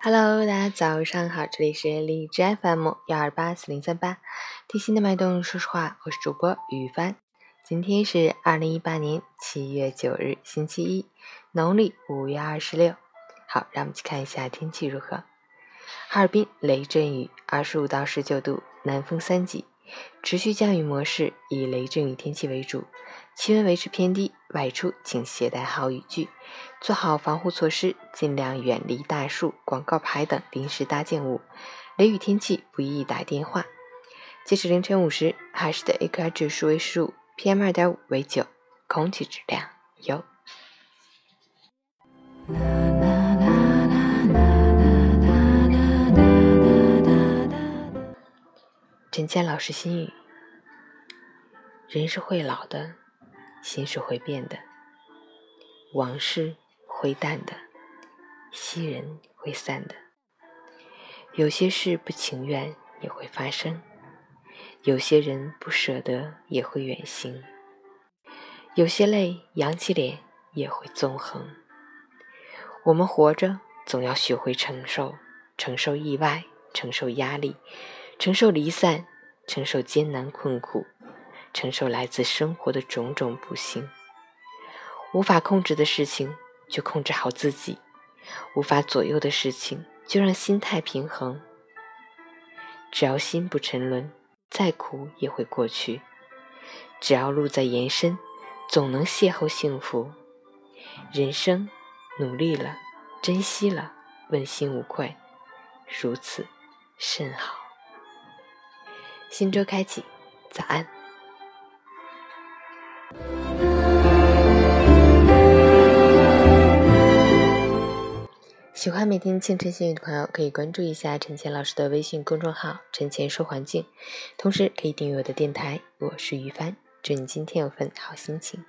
Hello，大家早上好，这里是荔枝 FM 幺二八四零三八，贴心的脉动，说实话，我是主播雨帆。今天是二零一八年七月九日，星期一，农历五月二十六。好，让我们去看一下天气如何。哈尔滨雷阵雨，二十五到十九度，南风三级，持续降雨模式，以雷阵雨天气为主。气温维持偏低，外出请携带好雨具，做好防护措施，尽量远离大树、广告牌等临时搭建物。雷雨天气不宜打电话。截止凌晨五时，哈市的 AQI 指数为十五，PM 二点五为九，空气质量优。陈谦老师心语：人是会老的。心是会变的，往事会淡的，昔人会散的。有些事不情愿也会发生，有些人不舍得也会远行，有些泪扬起脸也会纵横。我们活着，总要学会承受，承受意外，承受压力，承受离散，承受艰难困苦。承受来自生活的种种不幸，无法控制的事情就控制好自己，无法左右的事情就让心态平衡。只要心不沉沦，再苦也会过去；只要路在延伸，总能邂逅幸福。人生，努力了，珍惜了，问心无愧，如此甚好。新周开启，早安。喜欢每天清晨心语的朋友，可以关注一下陈倩老师的微信公众号“陈倩说环境”，同时可以订阅我的电台。我是于帆，祝你今天有份好心情。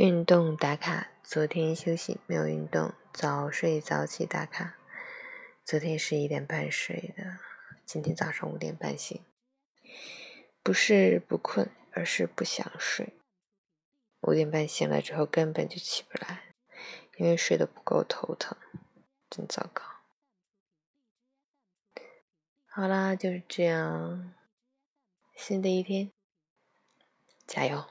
运动打卡，昨天休息没有运动，早睡早起打卡。昨天十一点半睡的，今天早上五点半醒。不是不困，而是不想睡。五点半醒了之后根本就起不来，因为睡得不够头疼，真糟糕。好啦，就是这样，新的一天，加油！